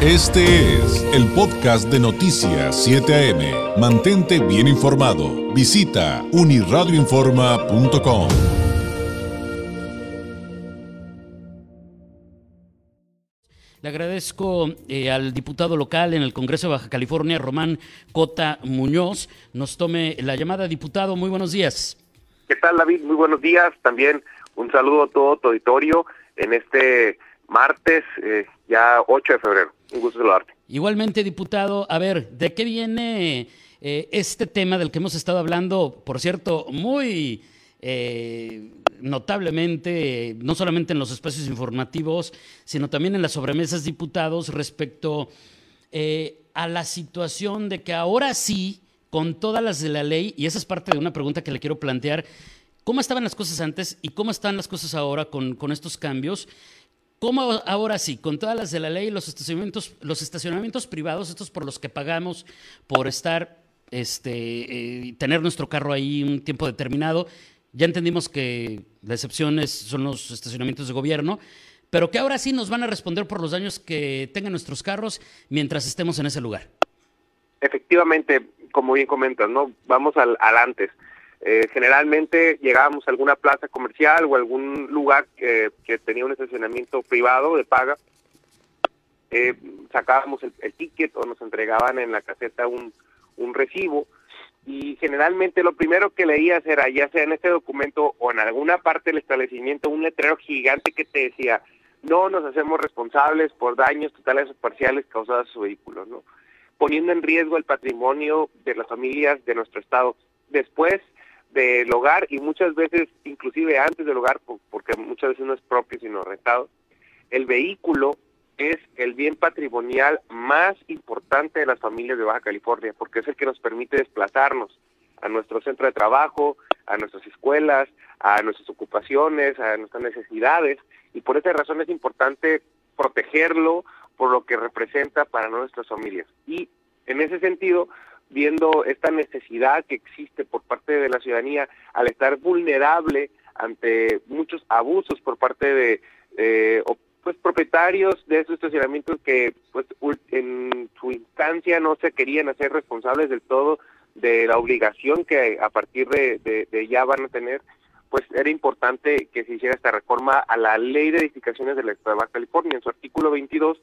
Este es el podcast de Noticias 7 AM. Mantente bien informado. Visita uniradioinforma.com. Le agradezco eh, al diputado local en el Congreso de Baja California, Román Cota Muñoz, nos tome la llamada. Diputado, muy buenos días. ¿Qué tal, David? Muy buenos días. También un saludo a todo tu auditorio en este martes, eh, ya 8 de febrero. Un gusto saludarte. Igualmente, diputado, a ver, ¿de qué viene eh, este tema del que hemos estado hablando, por cierto, muy eh, notablemente, no solamente en los espacios informativos, sino también en las sobremesas diputados respecto a la situación de que ahora sí, con todas las de la ley, y esa es parte de una pregunta que le quiero plantear, ¿cómo estaban las cosas antes y cómo están las cosas ahora con, con estos cambios? ¿Cómo ahora sí, con todas las de la ley, los estacionamientos, los estacionamientos privados, estos por los que pagamos por estar, este, eh, tener nuestro carro ahí un tiempo determinado, ya entendimos que la excepción son los estacionamientos de gobierno, pero que ahora sí nos van a responder por los daños que tengan nuestros carros mientras estemos en ese lugar. Efectivamente, como bien comentas, ¿no? Vamos al, al antes. Eh, generalmente llegábamos a alguna plaza comercial o algún lugar que, tenía un estacionamiento privado de paga, eh, sacábamos el, ticket o nos entregaban en la caseta un, un recibo y generalmente lo primero que leías era ya sea en este documento o en alguna parte del establecimiento un letrero gigante que te decía no nos hacemos responsables por daños totales o parciales causados a su vehículo, ¿no? poniendo en riesgo el patrimonio de las familias de nuestro estado. Después del hogar y muchas veces, inclusive antes del hogar, porque muchas veces no es propio sino rentado, el vehículo es el bien patrimonial más importante de las familias de Baja California, porque es el que nos permite desplazarnos a nuestro centro de trabajo, a nuestras escuelas, a nuestras ocupaciones, a nuestras necesidades, y por esa razón es importante protegerlo por lo que representa para nuestras familias. Y en ese sentido, viendo esta necesidad que existe por parte de la ciudadanía al estar vulnerable ante muchos abusos por parte de pues propietarios de esos estacionamientos que pues en su instancia no se querían hacer responsables del todo de la obligación que a partir de, ya van a tener pues era importante que se hiciera esta reforma a la ley de edificaciones del Estado de Baja California. En su artículo 22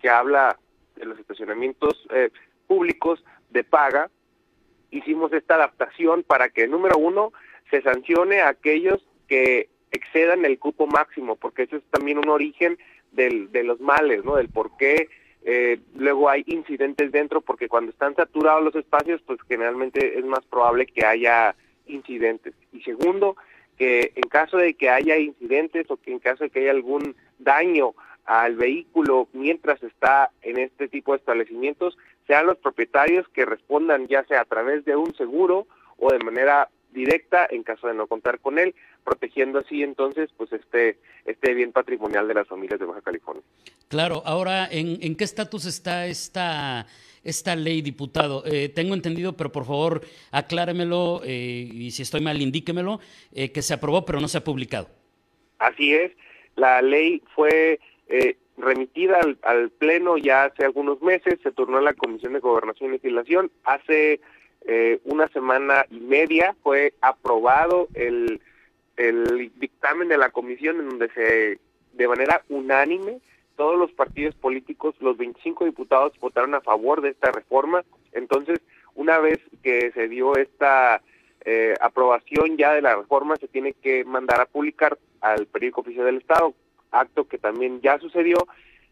que habla de los estacionamientos eh, públicos de paga, hicimos esta adaptación para que, número uno, se sancione a aquellos que excedan el cupo máximo, porque eso es también un origen del, de los males, ¿no? Del por qué eh, luego hay incidentes dentro, porque cuando están saturados los espacios, pues generalmente es más probable que haya incidentes. Y segundo, que en caso de que haya incidentes o que en caso de que haya algún daño al vehículo mientras está en este tipo de establecimientos, sean los propietarios que respondan ya sea a través de un seguro o de manera directa en caso de no contar con él, protegiendo así entonces pues este este bien patrimonial de las familias de Baja California. Claro, ahora ¿en, en qué estatus está esta esta ley, diputado? Eh, tengo entendido, pero por favor acláremelo eh, y si estoy mal indíquemelo, eh, que se aprobó pero no se ha publicado. Así es, la ley fue eh, remitida al, Pleno ya hace algunos meses, se turnó a la Comisión de Gobernación y Legislación. Hace eh, una semana y media fue aprobado el, el dictamen de la comisión en donde se, de manera unánime, todos los partidos políticos, los 25 diputados votaron a favor de esta reforma. Entonces, una vez que se dio esta eh, aprobación ya de la reforma, se tiene que mandar a publicar al periódico oficial del Estado acto que también ya sucedió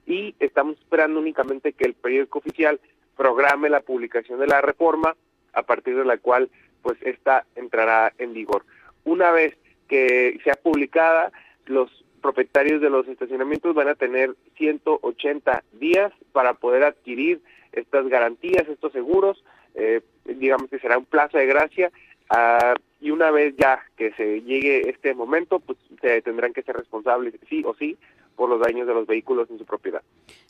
y estamos esperando únicamente que el periódico oficial programe la publicación de la reforma a partir de la cual pues esta entrará en vigor. Una vez que sea publicada, los propietarios de los estacionamientos van a tener 180 días para poder adquirir estas garantías, estos seguros, eh, digamos que será un plazo de gracia, ah, y una vez ya que se llegue este momento, pues se tendrán que ser responsables, sí o sí, por los daños de los vehículos en su propiedad.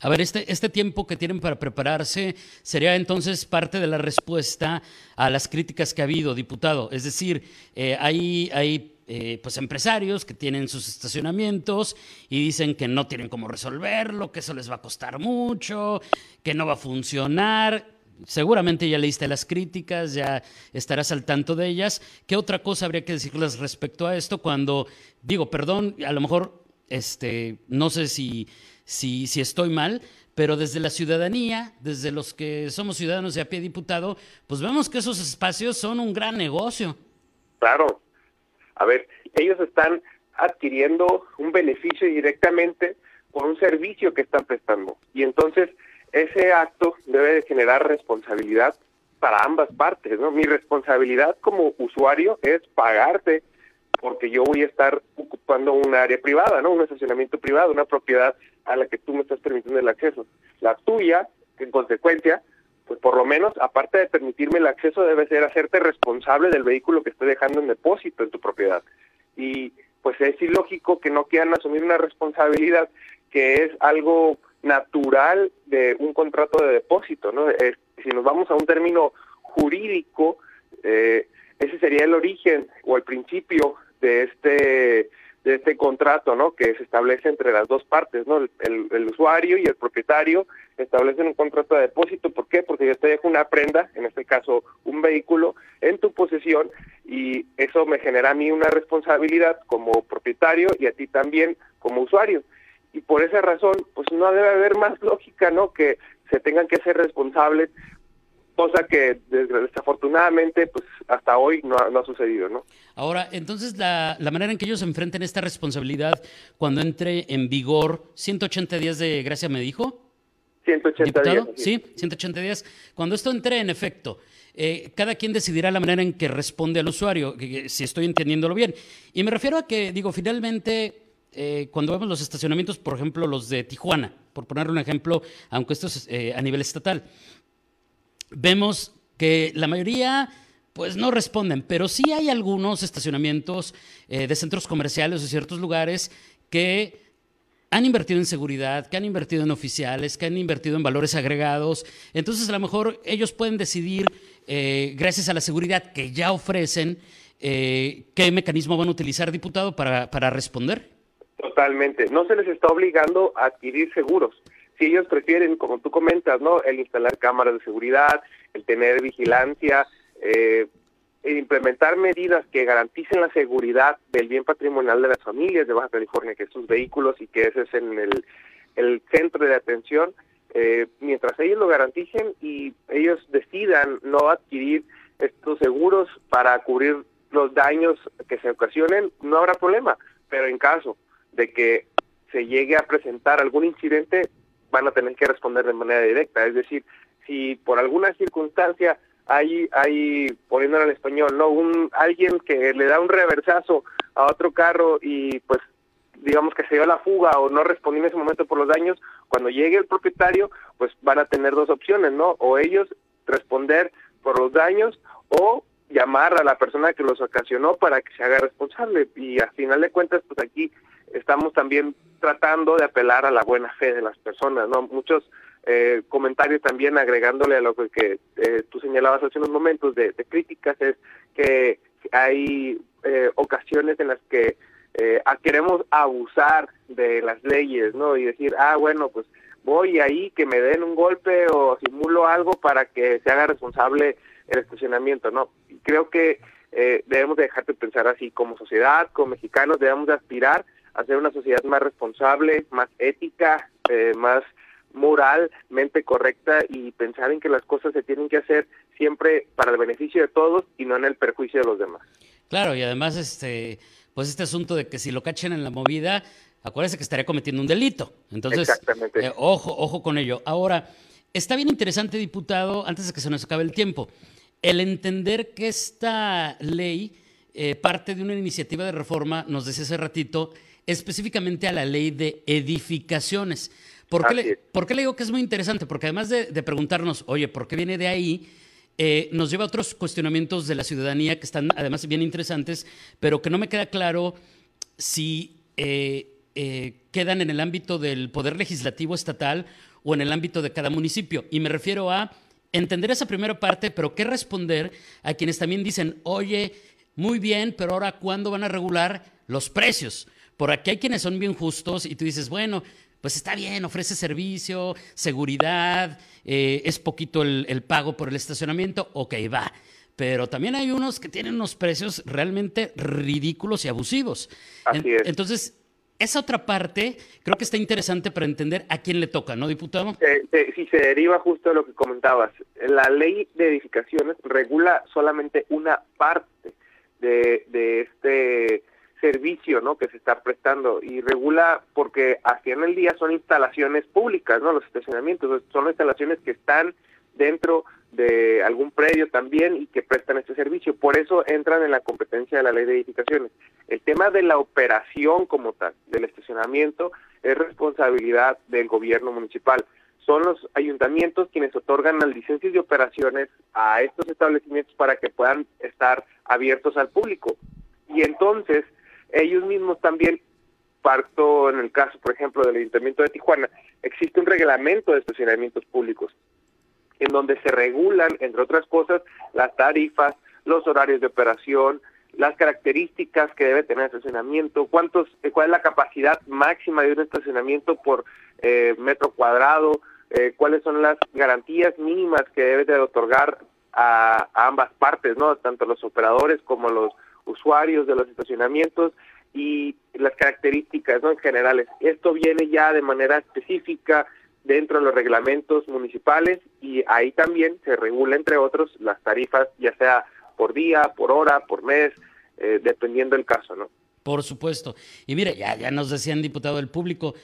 A ver, este, este tiempo que tienen para prepararse sería entonces parte de la respuesta a las críticas que ha habido, diputado. Es decir, eh, hay, hay eh, pues empresarios que tienen sus estacionamientos y dicen que no tienen cómo resolverlo, que eso les va a costar mucho, que no va a funcionar. Seguramente ya leíste las críticas, ya estarás al tanto de ellas. ¿Qué otra cosa habría que decirles respecto a esto cuando digo, perdón, a lo mejor este, no sé si, si, si estoy mal, pero desde la ciudadanía, desde los que somos ciudadanos de a pie diputado, pues vemos que esos espacios son un gran negocio. Claro, a ver, ellos están adquiriendo un beneficio directamente por un servicio que están prestando. Y entonces ese acto debe de generar responsabilidad para ambas partes, ¿no? Mi responsabilidad como usuario es pagarte porque yo voy a estar ocupando un área privada, ¿no? Un estacionamiento privado, una propiedad a la que tú me estás permitiendo el acceso. La tuya, en consecuencia, pues por lo menos, aparte de permitirme el acceso, debe ser hacerte responsable del vehículo que estoy dejando en depósito en tu propiedad. Y pues es ilógico que no quieran asumir una responsabilidad que es algo natural de un contrato de depósito, ¿no? si nos vamos a un término jurídico, eh, ese sería el origen o el principio de este de este contrato, ¿no? Que se establece entre las dos partes, ¿no? El, usuario y el propietario establecen un contrato de depósito. ¿Por qué? Porque yo te dejo una prenda, en este caso un vehículo, en tu posesión y eso me genera a mí una responsabilidad como propietario y a ti también como usuario. Y por esa razón, pues no debe haber más lógica, ¿no? Que se tengan que ser responsables cosa que desafortunadamente pues hasta hoy no ha, sucedido, ¿no? Ahora, entonces la, la, manera en que ellos enfrenten esta responsabilidad cuando entre en vigor 180 días de gracia me dijo 180 días. Sí, 180 días. Cuando esto entre en efecto, eh, cada quien decidirá la manera en que responde al usuario, si estoy entendiéndolo bien. Y me refiero a que, digo, finalmente, eh, cuando vemos los estacionamientos, por ejemplo, los de Tijuana, por ponerle un ejemplo, aunque esto es eh, a nivel estatal, vemos que la mayoría pues no responden, pero sí hay algunos estacionamientos eh, de centros comerciales o ciertos lugares que han invertido en seguridad, que han invertido en oficiales, que han invertido en valores agregados. Entonces, a lo mejor ellos pueden decidir, gracias a la seguridad que ya ofrecen, qué mecanismo van a utilizar, diputado, para responder. Totalmente. No se les está obligando a adquirir seguros si ellos prefieren, como tú comentas, ¿no? El instalar cámaras de seguridad, el tener vigilancia, eh, implementar medidas que garanticen la seguridad del bien patrimonial de las familias de Baja California, que es sus vehículos y que ese es en el, el centro de atención, eh, mientras ellos lo garanticen y ellos decidan no adquirir estos seguros para cubrir los daños que se ocasionen, no habrá problema, pero en caso de que se llegue a presentar algún incidente, van a tener que responder de manera directa. Es decir, si por alguna circunstancia hay, hay poniéndolo en español, no un alguien que le da un reversazo a otro carro y pues digamos que se dio la fuga o no respondió en ese momento por los daños, cuando llegue el propietario, pues van a tener dos opciones, ¿no? O ellos responder por los daños o llamar a la persona que los ocasionó para que se haga responsable. Y al final de cuentas, pues aquí estamos también tratando de apelar a la buena fe de las personas, ¿no? Muchos eh, comentarios también agregándole a lo que, eh, tú señalabas hace unos momentos de, críticas es que hay eh, ocasiones en las que queremos abusar de las leyes, ¿no? Y decir, ah, bueno, pues voy ahí que me den un golpe o simulo algo para que se haga responsable el estacionamiento, ¿no? Creo que debemos dejar de pensar así como sociedad, como mexicanos, debemos de aspirar hacer una sociedad más responsable, más ética, eh, más moralmente correcta y pensar en que las cosas se tienen que hacer siempre para el beneficio de todos y no en el perjuicio de los demás. Claro, y además este pues este asunto de que si lo cachen en la movida, acuérdese que estaría cometiendo un delito. Entonces, eh, ojo, ojo con ello. Ahora, está bien interesante, diputado, antes de que se nos acabe el tiempo, el entender que esta ley eh, parte de una iniciativa de reforma, nos decía hace ratito, específicamente a la ley de edificaciones. ¿Por qué, le, le, digo que es muy interesante? Porque además de, preguntarnos, oye, ¿por qué viene de ahí? Eh, nos lleva a otros cuestionamientos de la ciudadanía que están además bien interesantes, pero que no me queda claro si eh, eh, quedan en el ámbito del poder legislativo estatal o en el ámbito de cada municipio. Y me refiero a entender esa primera parte, pero qué responder a quienes también dicen, oye, Muy bien, pero ahora ¿cuándo van a regular los precios? Por aquí hay quienes son bien justos y tú dices, bueno, pues está bien, ofrece servicio, seguridad, eh, es poquito el, pago por el estacionamiento, ok, va. Pero también hay unos que tienen unos precios realmente ridículos y abusivos. Así es. Entonces, esa otra parte creo que está interesante para entender a quién le toca, ¿no, diputado? sí, se deriva justo de lo que comentabas. La ley de edificaciones regula solamente una parte de, de este servicio ¿no? que se está prestando y regula porque así en el día son instalaciones públicas, ¿no? Los estacionamientos son instalaciones que están dentro de algún predio también y que prestan este servicio. Por eso entran en la competencia de la ley de edificaciones. El tema de la operación como tal, del estacionamiento, es responsabilidad del gobierno municipal. Son los ayuntamientos quienes otorgan las licencias de operaciones a estos establecimientos para que puedan estar abiertos al público. Y entonces, ellos mismos también, parto en el caso, por ejemplo, del Ayuntamiento de Tijuana, existe un reglamento de estacionamientos públicos en donde se regulan, entre otras cosas, las tarifas, los horarios de operación, las características que debe tener el estacionamiento, cuántos, eh, cuál es la capacidad máxima de un estacionamiento por eh, metro cuadrado, eh, cuáles son las garantías mínimas que debe de otorgar a, ambas partes, no, tanto los operadores como los usuarios de los estacionamientos y las características ¿no? en generales. Esto viene ya de manera específica dentro de los reglamentos municipales y ahí también se regula, entre otros, las tarifas, ya sea por día, por hora, por mes, eh, dependiendo del caso, ¿no? Por supuesto. Y mire, ya, ya nos decían, diputado del público,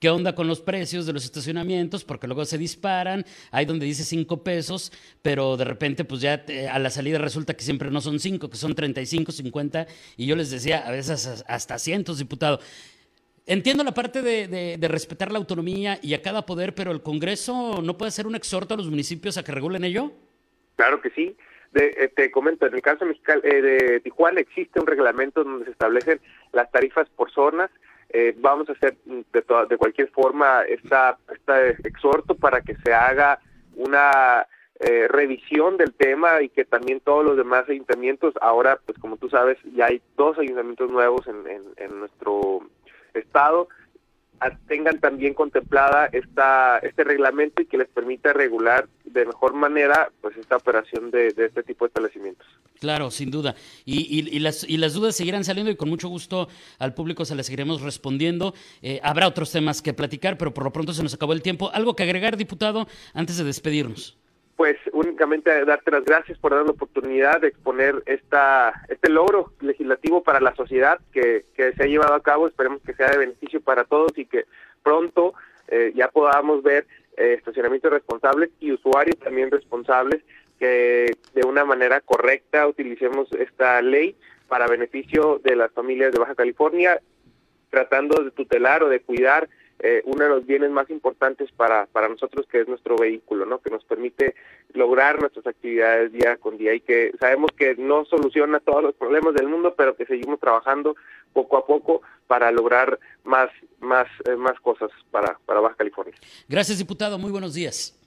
¿Qué onda con los precios de los estacionamientos? Porque luego se disparan, hay donde dice cinco pesos, pero de repente pues ya a la salida resulta que siempre no son cinco, que son 35, 50, y yo les decía a veces hasta cientos, diputado. Entiendo la parte de, de, respetar la autonomía y a cada poder, pero el Congreso no puede hacer un exhorto a los municipios a que regulen ello. Claro que sí. Eh, te comento, en el caso eh, de Tijuana existe un reglamento donde se establecen las tarifas por zonas. Eh, vamos a hacer de, de cualquier forma esta, esta exhorto para que se haga una eh, revisión del tema y que también todos los demás ayuntamientos, ahora pues como tú sabes ya hay dos ayuntamientos nuevos en, en nuestro estado, tengan también contemplada esta este reglamento y que les permita regular de mejor manera pues esta operación de, este tipo de establecimientos. Claro, sin duda. Y, y, las, y las dudas seguirán saliendo y con mucho gusto al público se las seguiremos respondiendo. Eh, habrá otros temas que platicar, pero por lo pronto se nos acabó el tiempo. ¿Algo que agregar, diputado, antes de despedirnos? Pues únicamente darte las gracias por dar la oportunidad de exponer esta este logro legislativo para la sociedad que, se ha llevado a cabo. Esperemos que sea de beneficio para todos y que pronto eh, ya podamos ver eh, estacionamientos responsables y usuarios también responsables que de una manera correcta utilicemos esta ley para beneficio de las familias de Baja California, tratando de tutelar o de cuidar eh, uno de los bienes más importantes para, para nosotros, que es nuestro vehículo, ¿no? que nos permite lograr nuestras actividades día con día y que sabemos que no soluciona todos los problemas del mundo, pero que seguimos trabajando poco a poco para lograr más, más, eh, más cosas para, para Baja California. Gracias, diputado. Muy buenos días.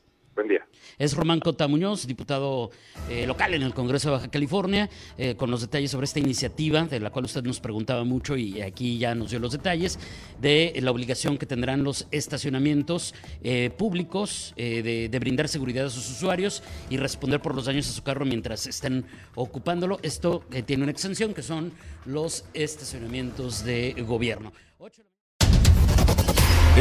Día. Es Román Cota Muñoz, diputado eh, local en el Congreso de Baja California, eh, con los detalles sobre esta iniciativa, de la cual usted nos preguntaba mucho y aquí ya nos dio los detalles, de la obligación que tendrán los estacionamientos eh, públicos de, de, brindar seguridad a sus usuarios y responder por los daños a su carro mientras estén ocupándolo. Esto tiene una exención que son los estacionamientos de gobierno.